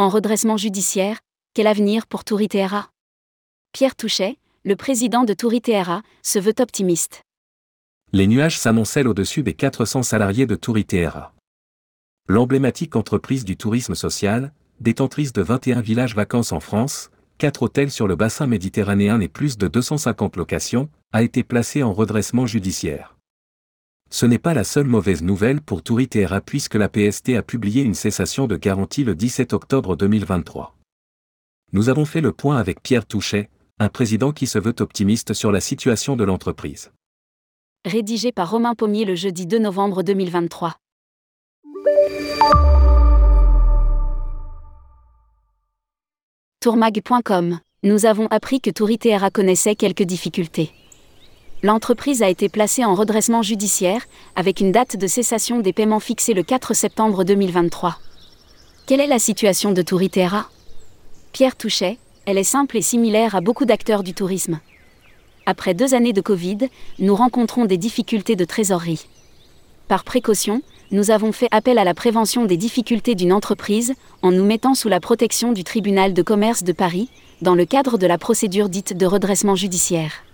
en redressement judiciaire, quel avenir pour Touriteera Pierre Touchet, le président de Touriteera, se veut optimiste. Les nuages s'amoncellent au-dessus des 400 salariés de Touriteera. L'emblématique entreprise du tourisme social, détentrice de 21 villages vacances en France, 4 hôtels sur le bassin méditerranéen et plus de 250 locations, a été placée en redressement judiciaire. Ce n'est pas la seule mauvaise nouvelle pour Touriteera puisque la PST a publié une cessation de garantie le 17 octobre 2023. Nous avons fait le point avec Pierre Touchet, un président qui se veut optimiste sur la situation de l'entreprise. Rédigé par Romain Pommier le jeudi 2 novembre 2023. Tourmag.com Nous avons appris que Touriteera connaissait quelques difficultés. L'entreprise a été placée en redressement judiciaire, avec une date de cessation des paiements fixée le 4 septembre 2023. Quelle est la situation de Touriteera Pierre Touchet, elle est simple et similaire à beaucoup d'acteurs du tourisme. Après deux années de Covid, nous rencontrons des difficultés de trésorerie. Par précaution, nous avons fait appel à la prévention des difficultés d'une entreprise en nous mettant sous la protection du tribunal de commerce de Paris, dans le cadre de la procédure dite de redressement judiciaire.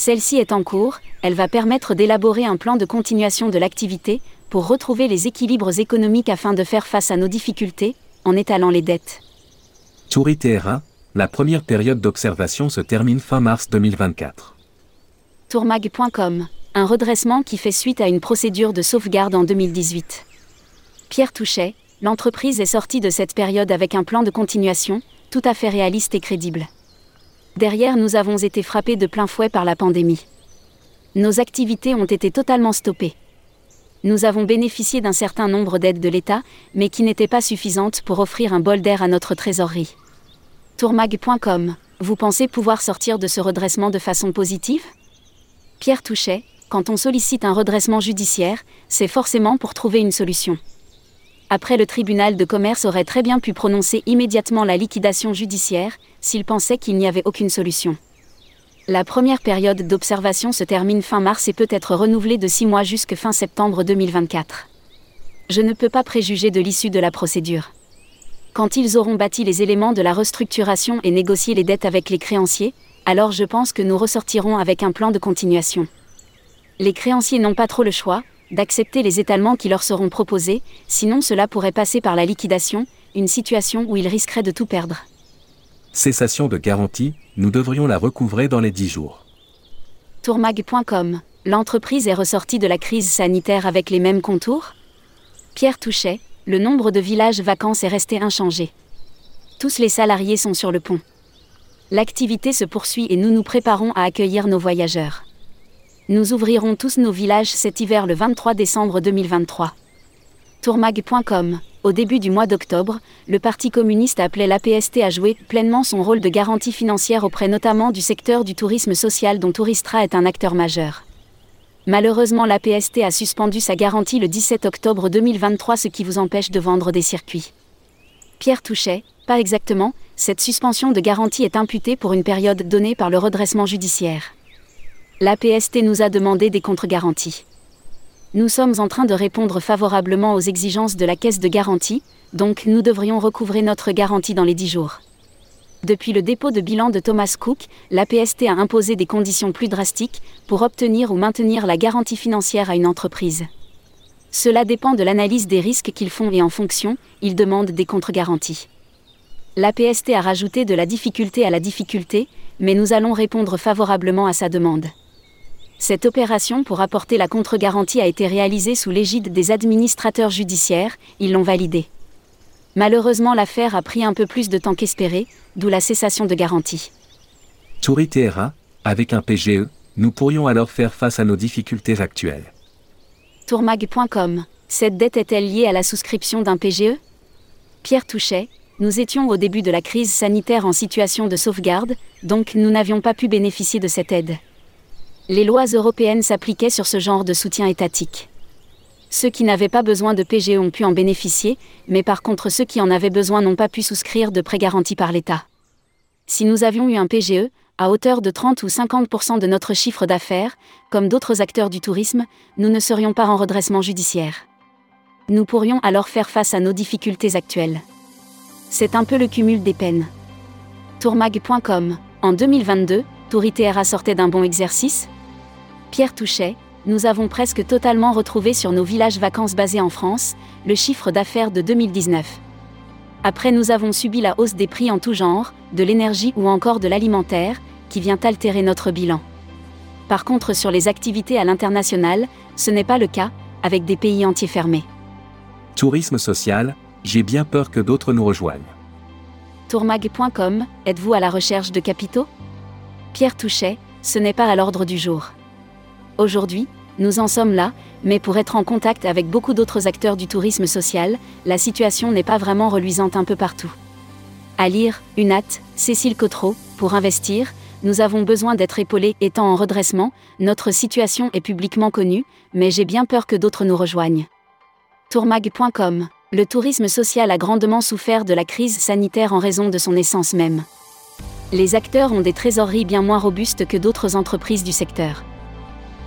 Celle-ci est en cours, elle va permettre d'élaborer un plan de continuation de l'activité pour retrouver les équilibres économiques afin de faire face à nos difficultés, en étalant les dettes. Touriteera, la première période d'observation se termine fin mars 2024. Tourmag.com, un redressement qui fait suite à une procédure de sauvegarde en 2018. Pierre Touchet, l'entreprise est sortie de cette période avec un plan de continuation, tout à fait réaliste et crédible. Derrière, nous avons été frappés de plein fouet par la pandémie. Nos activités ont été totalement stoppées. Nous avons bénéficié d'un certain nombre d'aides de l'État, mais qui n'étaient pas suffisantes pour offrir un bol d'air à notre trésorerie. Tourmag.com, vous pensez pouvoir sortir de ce redressement de façon positive? Pierre Touchet, quand on sollicite un redressement judiciaire, c'est forcément pour trouver une solution. Après le tribunal de commerce aurait très bien pu prononcer immédiatement la liquidation judiciaire, s'il pensait qu'il n'y avait aucune solution. La première période d'observation se termine fin mars et peut être renouvelée de six mois jusqu'à fin septembre 2024. Je ne peux pas préjuger de l'issue de la procédure. Quand ils auront bâti les éléments de la restructuration et négocié les dettes avec les créanciers, alors je pense que nous ressortirons avec un plan de continuation. Les créanciers n'ont pas trop le choix, d'accepter les étalements qui leur seront proposés, sinon cela pourrait passer par la liquidation, une situation où ils risqueraient de tout perdre. Cessation de garantie, nous devrions la recouvrer dans les 10 jours. Tourmag.com L'entreprise est ressortie de la crise sanitaire avec les mêmes contours? Pierre Touchet, le nombre de villages vacances est resté inchangé. Tous les salariés sont sur le pont. L'activité se poursuit et nous nous préparons à accueillir nos voyageurs. Nous ouvrirons tous nos villages cet hiver le 23 décembre 2023. Tourmag.com Au début du mois d'octobre, le Parti communiste appelait l'APST à jouer pleinement son rôle de garantie financière auprès notamment du secteur du tourisme social dont Touristra est un acteur majeur. Malheureusement, l'APST a suspendu sa garantie le 17 octobre 2023, ce qui vous empêche de vendre des circuits. Pierre Touchet, pas exactement, cette suspension de garantie est imputée pour une période donnée par le redressement judiciaire l'APST nous a demandé des contre-garanties. Nous sommes en train de répondre favorablement aux exigences de la caisse de garantie, donc nous devrions recouvrer notre garantie dans les 10 jours. Depuis le dépôt de bilan de Thomas Cook, l'APST a imposé des conditions plus drastiques pour obtenir ou maintenir la garantie financière à une entreprise. Cela dépend de l'analyse des risques qu'ils font et en fonction, ils demandent des contre-garanties. L'APST a rajouté de la difficulté à la difficulté, mais nous allons répondre favorablement à sa demande. Cette opération pour apporter la contre-garantie a été réalisée sous l'égide des administrateurs judiciaires, ils l'ont validée. Malheureusement, l'affaire a pris un peu plus de temps qu'espéré, d'où la cessation de garantie. Touriteera, avec un PGE, nous pourrions alors faire face à nos difficultés actuelles. Tourmag.com Cette dette est-elle liée à la souscription d'un PGE Pierre Touchet, nous étions au début de la crise sanitaire en situation de sauvegarde, donc nous n'avions pas pu bénéficier de cette aide les lois européennes s'appliquaient sur ce genre de soutien étatique. Ceux qui n'avaient pas besoin de PGE ont pu en bénéficier, mais par contre ceux qui en avaient besoin n'ont pas pu souscrire de prêts garantis par l'État. Si nous avions eu un PGE, à hauteur de 30 ou 50% de notre chiffre d'affaires, comme d'autres acteurs du tourisme, nous ne serions pas en redressement judiciaire. Nous pourrions alors faire face à nos difficultés actuelles. C'est un peu le cumul des peines. Tourmag.com. En 2022, Touriteera sortait d'un bon exercice Pierre Touchet, nous avons presque totalement retrouvé sur nos villages vacances basés en France, le chiffre d'affaires de 2019. Après nous avons subi la hausse des prix en tout genre, de l'énergie ou encore de l'alimentaire, qui vient altérer notre bilan. Par contre sur les activités à l'international, ce n'est pas le cas, avec des pays entiers fermés. Tourisme social, j'ai bien peur que d'autres nous rejoignent. Tourmag.com, êtes-vous à la recherche de capitaux? Pierre Touchet, ce n'est pas à l'ordre du jour. Aujourd'hui, nous en sommes là, mais pour être en contact avec beaucoup d'autres acteurs du tourisme social, la situation n'est pas vraiment reluisante un peu partout. À lire, Unat, Cécile Cotreau, pour investir, nous avons besoin d'être épaulés étant en redressement, notre situation est publiquement connue, mais j'ai bien peur que d'autres nous rejoignent. Tourmag.com Le tourisme social a grandement souffert de la crise sanitaire en raison de son essence même. Les acteurs ont des trésoreries bien moins robustes que d'autres entreprises du secteur.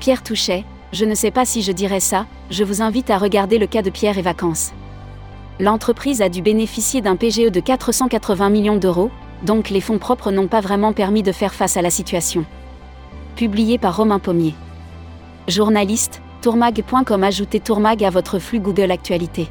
Pierre Touchet, je ne sais pas si je dirais ça, je vous invite à regarder le cas de Pierre et Vacances. L'entreprise a dû bénéficier d'un PGE de 480 millions d'euros, donc les fonds propres n'ont pas vraiment permis de faire face à la situation. Publié par Romain Pommier. Journaliste, tourmag.com Ajoutez Tourmag à votre flux Google Actualité.